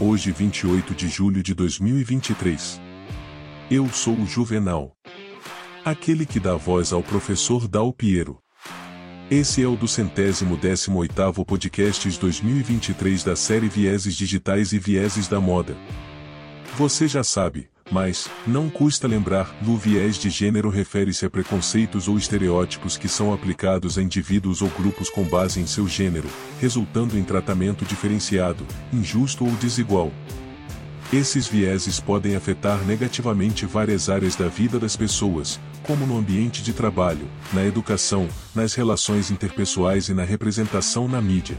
hoje 28 de julho de 2023. Eu sou o Juvenal. Aquele que dá voz ao professor Dal Piero. Esse é o do centésimo décimo oitavo podcasts 2023 da série Vieses Digitais e Vieses da Moda. Você já sabe, mas, não custa lembrar, no viés de gênero refere-se a preconceitos ou estereótipos que são aplicados a indivíduos ou grupos com base em seu gênero, resultando em tratamento diferenciado, injusto ou desigual. Esses vieses podem afetar negativamente várias áreas da vida das pessoas, como no ambiente de trabalho, na educação, nas relações interpessoais e na representação na mídia.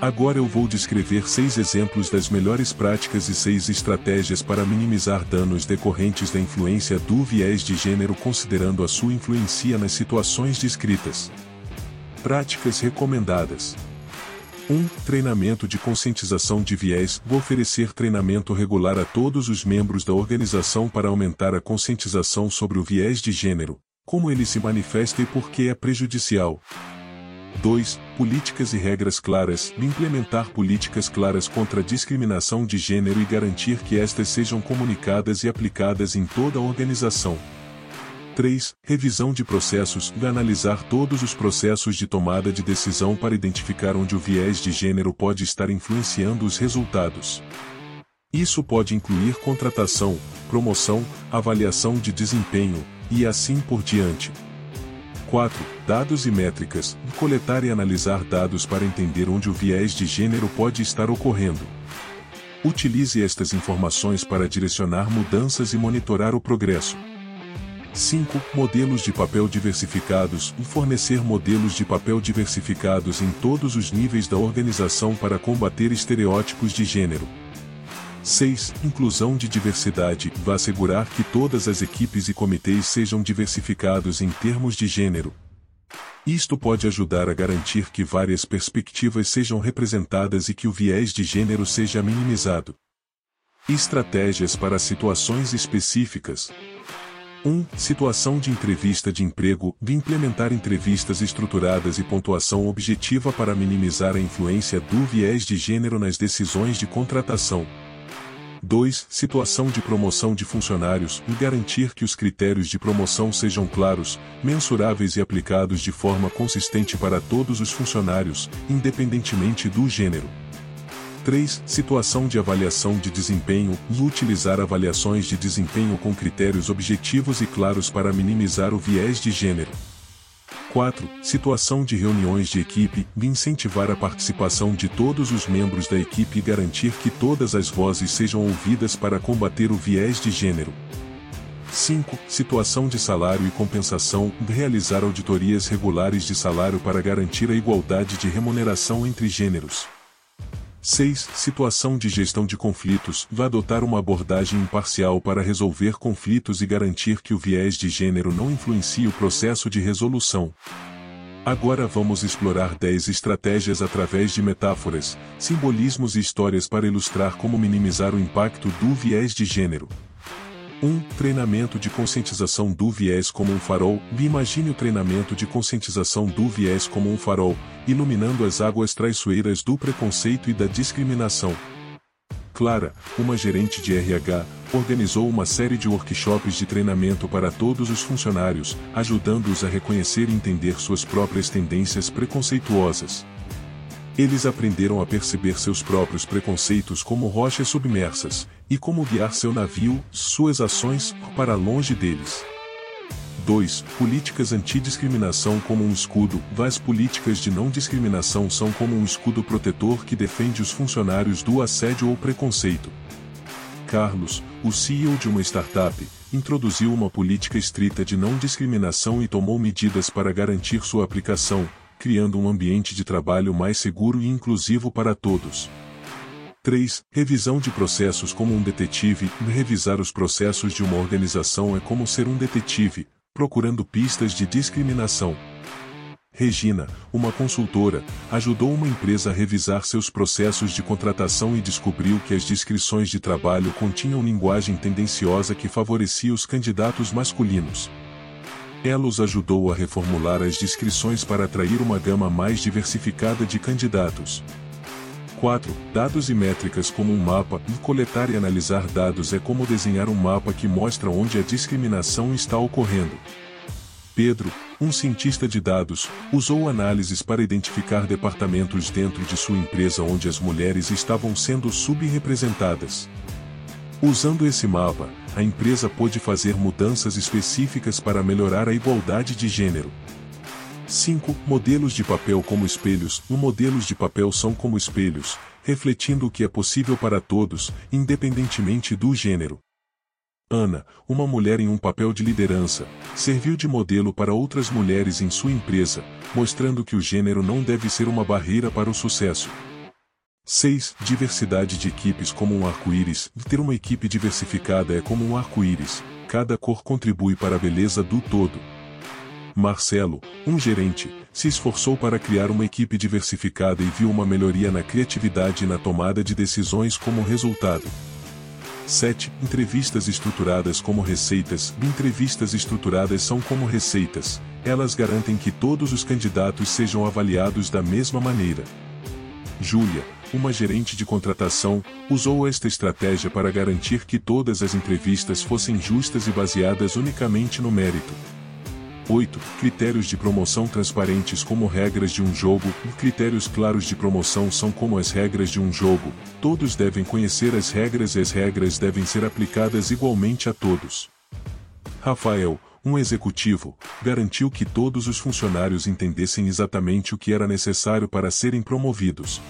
Agora eu vou descrever seis exemplos das melhores práticas e seis estratégias para minimizar danos decorrentes da influência do viés de gênero considerando a sua influência nas situações descritas. Práticas recomendadas. 1. Um, treinamento de conscientização de viés. Vou oferecer treinamento regular a todos os membros da organização para aumentar a conscientização sobre o viés de gênero, como ele se manifesta e por que é prejudicial. 2. Políticas e regras claras. Implementar políticas claras contra a discriminação de gênero e garantir que estas sejam comunicadas e aplicadas em toda a organização. 3. Revisão de processos. Analisar todos os processos de tomada de decisão para identificar onde o viés de gênero pode estar influenciando os resultados. Isso pode incluir contratação, promoção, avaliação de desempenho, e assim por diante. 4. Dados e métricas. Coletar e analisar dados para entender onde o viés de gênero pode estar ocorrendo. Utilize estas informações para direcionar mudanças e monitorar o progresso. 5. Modelos de papel diversificados. Fornecer modelos de papel diversificados em todos os níveis da organização para combater estereótipos de gênero. 6. Inclusão de diversidade. Vá assegurar que todas as equipes e comitês sejam diversificados em termos de gênero. Isto pode ajudar a garantir que várias perspectivas sejam representadas e que o viés de gênero seja minimizado. Estratégias para situações específicas. 1. Situação de entrevista de emprego. De implementar entrevistas estruturadas e pontuação objetiva para minimizar a influência do viés de gênero nas decisões de contratação. 2. Situação de promoção de funcionários e garantir que os critérios de promoção sejam claros, mensuráveis e aplicados de forma consistente para todos os funcionários, independentemente do gênero. 3. Situação de avaliação de desempenho e utilizar avaliações de desempenho com critérios objetivos e claros para minimizar o viés de gênero. 4. Situação de reuniões de equipe, incentivar a participação de todos os membros da equipe e garantir que todas as vozes sejam ouvidas para combater o viés de gênero. 5. Situação de salário e compensação, realizar auditorias regulares de salário para garantir a igualdade de remuneração entre gêneros. 6. Situação de gestão de conflitos. Vai adotar uma abordagem imparcial para resolver conflitos e garantir que o viés de gênero não influencie o processo de resolução. Agora vamos explorar 10 estratégias através de metáforas, simbolismos e histórias para ilustrar como minimizar o impacto do viés de gênero. 1. Treinamento de conscientização do viés como um farol. Imagine o treinamento de conscientização do viés como um farol, iluminando as águas traiçoeiras do preconceito e da discriminação. Clara, uma gerente de RH, organizou uma série de workshops de treinamento para todos os funcionários, ajudando-os a reconhecer e entender suas próprias tendências preconceituosas. Eles aprenderam a perceber seus próprios preconceitos como rochas submersas, e como guiar seu navio, suas ações, para longe deles. 2. Políticas antidiscriminação como um escudo. As políticas de não discriminação são como um escudo protetor que defende os funcionários do assédio ou preconceito. Carlos, o CEO de uma startup, introduziu uma política estrita de não discriminação e tomou medidas para garantir sua aplicação, criando um ambiente de trabalho mais seguro e inclusivo para todos. 3. Revisão de processos como um detetive. Revisar os processos de uma organização é como ser um detetive, procurando pistas de discriminação. Regina, uma consultora, ajudou uma empresa a revisar seus processos de contratação e descobriu que as descrições de trabalho continham linguagem tendenciosa que favorecia os candidatos masculinos. Ela os ajudou a reformular as descrições para atrair uma gama mais diversificada de candidatos. 4. Dados e métricas como um mapa, e coletar e analisar dados é como desenhar um mapa que mostra onde a discriminação está ocorrendo. Pedro, um cientista de dados, usou análises para identificar departamentos dentro de sua empresa onde as mulheres estavam sendo subrepresentadas. Usando esse mapa, a empresa pôde fazer mudanças específicas para melhorar a igualdade de gênero. 5. Modelos de papel como espelhos. Os modelos de papel são como espelhos, refletindo o que é possível para todos, independentemente do gênero. Ana, uma mulher em um papel de liderança, serviu de modelo para outras mulheres em sua empresa, mostrando que o gênero não deve ser uma barreira para o sucesso. 6. Diversidade de equipes como um arco-íris. Ter uma equipe diversificada é como um arco-íris, cada cor contribui para a beleza do todo. Marcelo, um gerente, se esforçou para criar uma equipe diversificada e viu uma melhoria na criatividade e na tomada de decisões como resultado. 7. Entrevistas estruturadas como receitas. Entrevistas estruturadas são como receitas. Elas garantem que todos os candidatos sejam avaliados da mesma maneira. Júlia, uma gerente de contratação, usou esta estratégia para garantir que todas as entrevistas fossem justas e baseadas unicamente no mérito. 8. Critérios de promoção transparentes como regras de um jogo. Critérios claros de promoção são como as regras de um jogo. Todos devem conhecer as regras e as regras devem ser aplicadas igualmente a todos. Rafael, um executivo, garantiu que todos os funcionários entendessem exatamente o que era necessário para serem promovidos.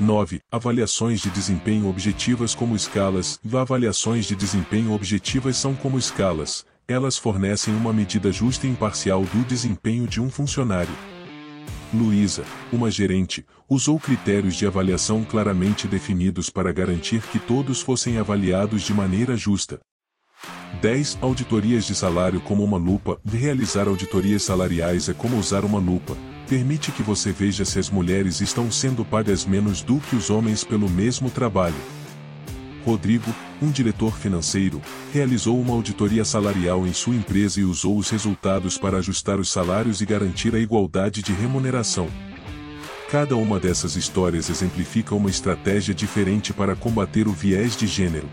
9. Avaliações de desempenho objetivas como escalas. Avaliações de desempenho objetivas são como escalas, elas fornecem uma medida justa e imparcial do desempenho de um funcionário. Luísa, uma gerente, usou critérios de avaliação claramente definidos para garantir que todos fossem avaliados de maneira justa. 10. Auditorias de salário como uma lupa. Realizar auditorias salariais é como usar uma lupa. Permite que você veja se as mulheres estão sendo pagas menos do que os homens pelo mesmo trabalho. Rodrigo, um diretor financeiro, realizou uma auditoria salarial em sua empresa e usou os resultados para ajustar os salários e garantir a igualdade de remuneração. Cada uma dessas histórias exemplifica uma estratégia diferente para combater o viés de gênero.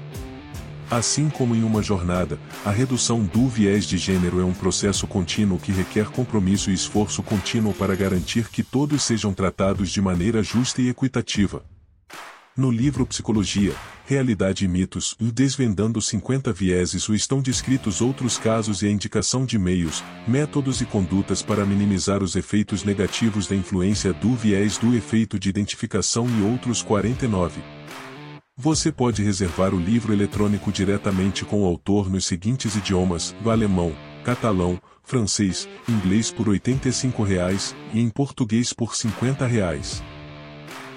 Assim como em uma jornada, a redução do viés de gênero é um processo contínuo que requer compromisso e esforço contínuo para garantir que todos sejam tratados de maneira justa e equitativa. No livro Psicologia, Realidade e Mitos, Desvendando 50 Vieses estão descritos outros casos e a indicação de meios, métodos e condutas para minimizar os efeitos negativos da influência do viés do efeito de identificação e outros 49. Você pode reservar o livro eletrônico diretamente com o autor nos seguintes idiomas, alemão, catalão, francês, inglês por 85 reais, e em português por 50 reais.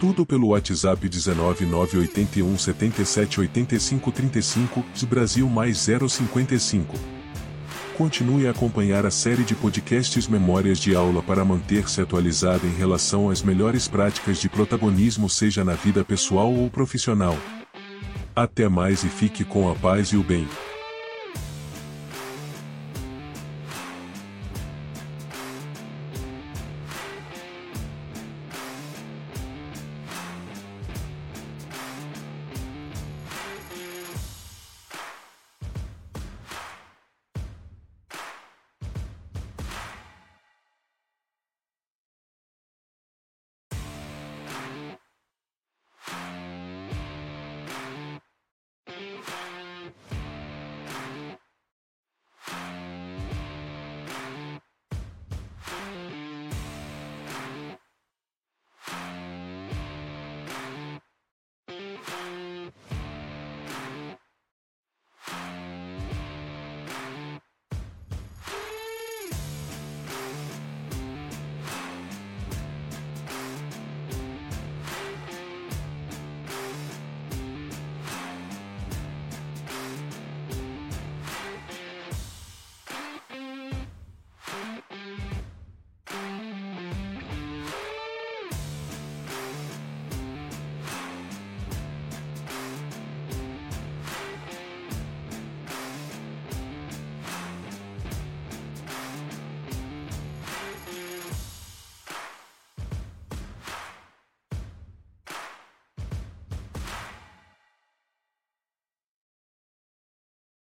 Tudo pelo WhatsApp 19981 77 85 35, Brasil mais 055. Continue a acompanhar a série de podcasts Memórias de Aula para manter-se atualizado em relação às melhores práticas de protagonismo seja na vida pessoal ou profissional. Até mais e fique com a paz e o bem.